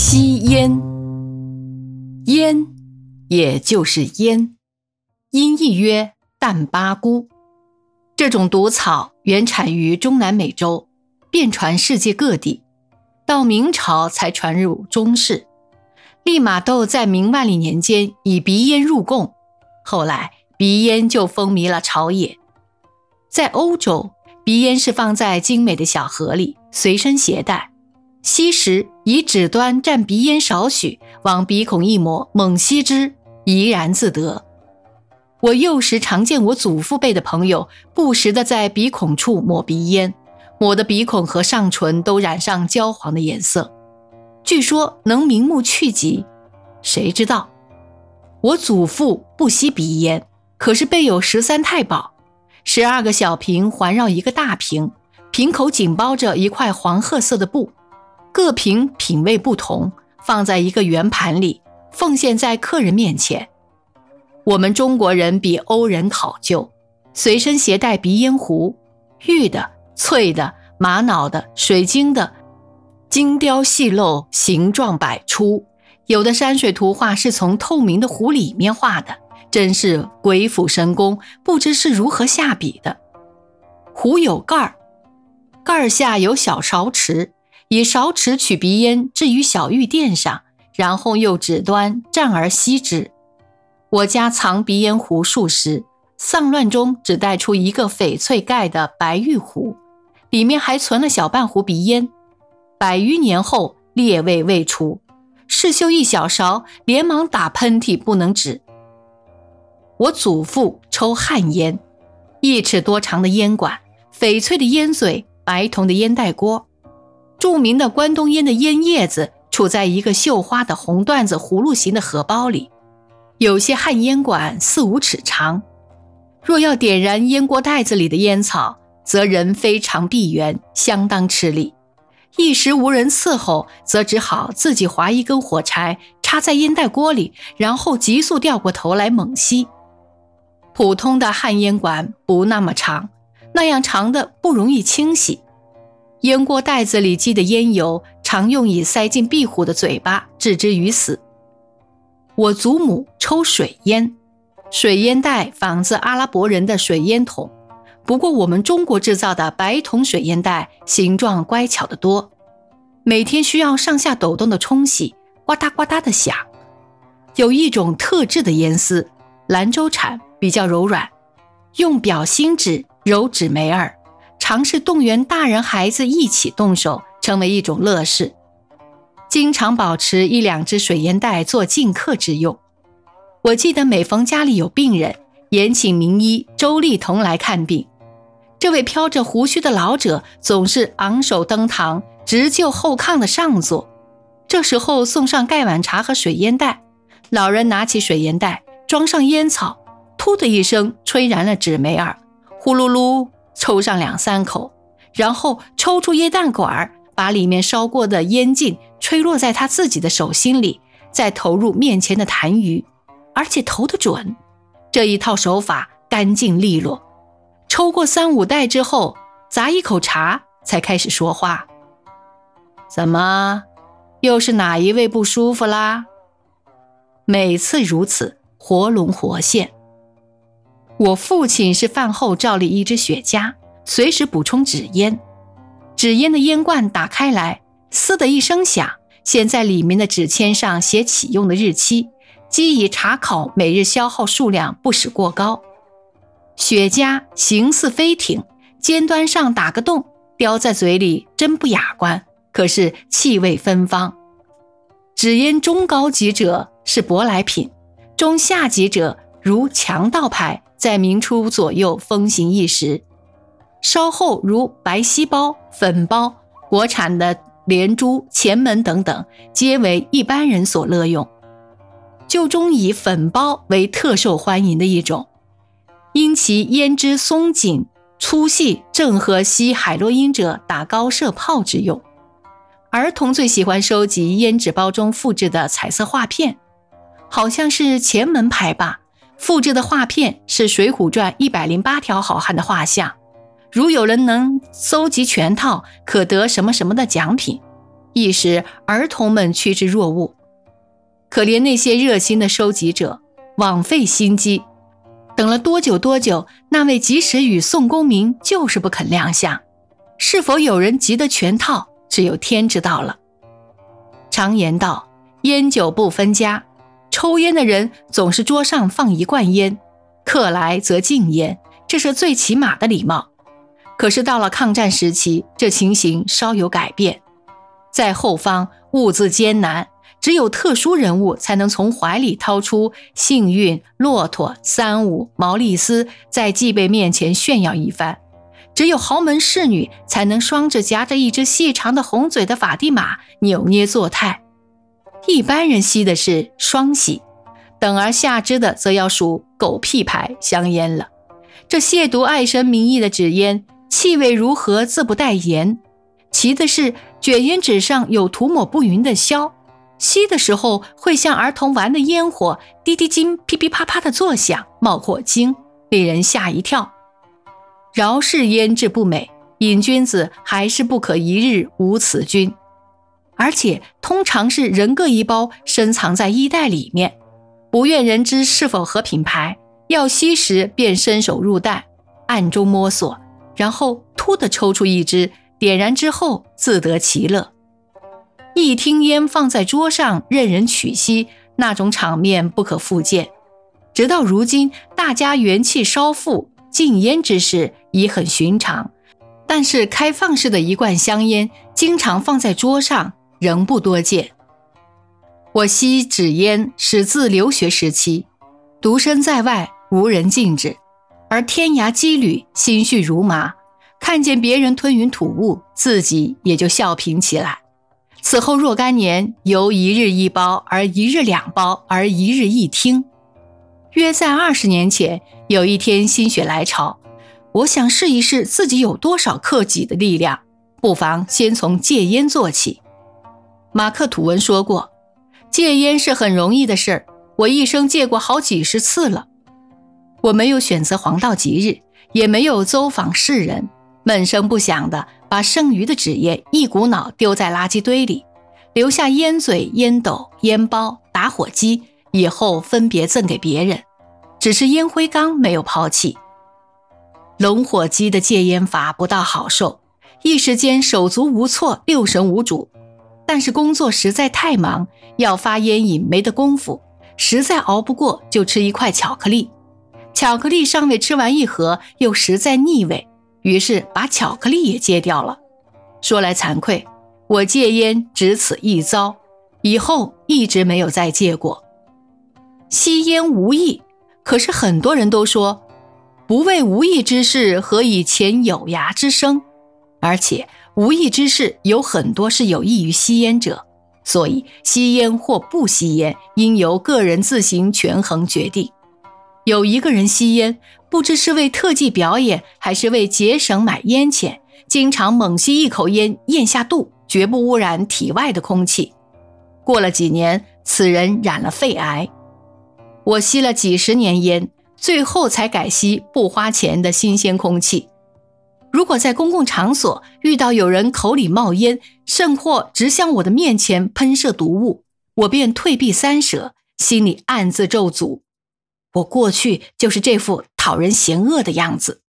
吸烟，烟也就是烟，音译曰淡巴菇。这种毒草原产于中南美洲，遍传世界各地，到明朝才传入中式。利玛窦在明万历年间以鼻烟入贡，后来鼻烟就风靡了朝野。在欧洲，鼻烟是放在精美的小盒里，随身携带。吸时以指端蘸鼻烟少许，往鼻孔一抹，猛吸之，怡然自得。我幼时常见我祖父辈的朋友不时地在鼻孔处抹鼻烟，抹得鼻孔和上唇都染上焦黄的颜色，据说能明目去疾。谁知道我祖父不吸鼻烟，可是备有十三太保，十二个小瓶环绕一个大瓶，瓶口紧包着一块黄褐色的布。各瓶品味不同，放在一个圆盘里，奉献在客人面前。我们中国人比欧人考究，随身携带鼻烟壶，玉的、翠的、玛瑙的、水晶的，精雕细镂，形状百出。有的山水图画是从透明的壶里面画的，真是鬼斧神工，不知是如何下笔的。壶有盖儿，盖儿下有小勺池。以勺匙取鼻烟，置于小玉垫上，然后用指端蘸而吸之。我家藏鼻烟壶数十，丧乱中只带出一个翡翠盖的白玉壶，里面还存了小半壶鼻烟。百余年后，烈味未除，世修一小勺，连忙打喷嚏不能止。我祖父抽旱烟，一尺多长的烟管，翡翠的烟嘴，白铜的烟袋锅。著名的关东烟的烟叶子处在一个绣花的红缎子葫芦形的荷包里，有些旱烟管四五尺长。若要点燃烟锅袋子里的烟草，则人非常闭源，相当吃力。一时无人伺候，则只好自己划一根火柴插在烟袋锅里，然后急速掉过头来猛吸。普通的旱烟管不那么长，那样长的不容易清洗。烟锅袋子里积的烟油，常用以塞进壁虎的嘴巴，置之于死。我祖母抽水烟，水烟袋仿自阿拉伯人的水烟筒，不过我们中国制造的白铜水烟袋形状乖巧得多。每天需要上下抖动的冲洗，呱嗒呱嗒的响。有一种特制的烟丝，兰州产，比较柔软，用表芯纸揉纸梅儿。尝试动员大人孩子一起动手，成为一种乐事。经常保持一两只水烟袋做敬客之用。我记得每逢家里有病人，延请名医周立同来看病。这位飘着胡须的老者总是昂首登堂，直就后炕的上座。这时候送上盖碗茶和水烟袋，老人拿起水烟袋，装上烟草，噗的一声吹燃了纸梅儿，呼噜噜。抽上两三口，然后抽出烟弹管，把里面烧过的烟劲吹落在他自己的手心里，再投入面前的痰盂，而且投得准。这一套手法干净利落。抽过三五袋之后，砸一口茶，才开始说话：“怎么，又是哪一位不舒服啦？”每次如此，活龙活现。我父亲是饭后照例一支雪茄，随时补充纸烟。纸烟的烟罐打开来，嘶的一声响，先在里面的纸签上写启用的日期，基以查考每日消耗数量，不使过高。雪茄形似飞艇，尖端上打个洞，叼在嘴里真不雅观，可是气味芬芳。纸烟中高级者是舶来品，中下级者如强盗牌。在明初左右风行一时，稍后如白锡包、粉包、国产的连珠、前门等等，皆为一般人所乐用。就中以粉包为特受欢迎的一种，因其胭脂松紧粗细，正合吸海洛因者打高射炮之用。儿童最喜欢收集胭脂包中复制的彩色画片，好像是前门牌吧。复制的画片是《水浒传》一百零八条好汉的画像，如有人能搜集全套，可得什么什么的奖品。一时儿童们趋之若鹜。可怜那些热心的收集者，枉费心机，等了多久多久，那位及时雨宋公明就是不肯亮相。是否有人集得全套，只有天知道了。常言道，烟酒不分家，抽烟的人总是桌上放一罐烟，客来则敬烟，这是最起码的礼貌。可是到了抗战时期，这情形稍有改变，在后方物资艰难。只有特殊人物才能从怀里掏出幸运骆驼、三五毛利丝，在继辈面前炫耀一番；只有豪门侍女才能双着夹着一只细长的红嘴的法蒂玛扭捏作态。一般人吸的是双喜，等而下之的则要数狗屁牌香烟了。这亵渎爱神名义的纸烟，气味如何自不待言？奇的是，卷烟纸上有涂抹不匀的硝。吸的时候会像儿童玩的烟火，滴滴金、噼噼啪啪的作响，冒火星，令人吓一跳。饶是烟质不美，瘾君子还是不可一日无此君。而且通常是人各一包，深藏在衣袋里面，不愿人知是否合品牌。要吸时便伸手入袋，暗中摸索，然后突地抽出一支，点燃之后自得其乐。一听烟放在桌上，任人取吸，那种场面不可复见。直到如今，大家元气稍复，禁烟之事已很寻常。但是开放式的一罐香烟，经常放在桌上，仍不多见。我吸纸烟始自留学时期，独身在外，无人禁止，而天涯羁旅，心绪如麻，看见别人吞云吐雾，自己也就笑贫起来。此后若干年，由一日一包，而一日两包，而一日一听。约在二十年前，有一天心血来潮，我想试一试自己有多少克己的力量，不妨先从戒烟做起。马克吐温说过，戒烟是很容易的事儿，我一生戒过好几十次了。我没有选择黄道吉日，也没有走访世人。闷声不响的把剩余的纸烟一股脑丢在垃圾堆里，留下烟嘴、烟斗、烟包、打火机，以后分别赠给别人。只是烟灰缸没有抛弃。龙火鸡的戒烟法不大好受，一时间手足无措、六神无主。但是工作实在太忙，要发烟瘾没得功夫，实在熬不过就吃一块巧克力。巧克力尚未吃完一盒，又实在腻味。于是把巧克力也戒掉了。说来惭愧，我戒烟只此一遭，以后一直没有再戒过。吸烟无益，可是很多人都说，不为无益之事，何以遣有涯之生？而且无益之事有很多是有益于吸烟者，所以吸烟或不吸烟，应由个人自行权衡决定。有一个人吸烟，不知是为特技表演，还是为节省买烟钱，经常猛吸一口烟，咽下肚，绝不污染体外的空气。过了几年，此人染了肺癌。我吸了几十年烟，最后才改吸不花钱的新鲜空气。如果在公共场所遇到有人口里冒烟，甚或直向我的面前喷射毒物，我便退避三舍，心里暗自咒诅。我过去就是这副讨人嫌恶的样子。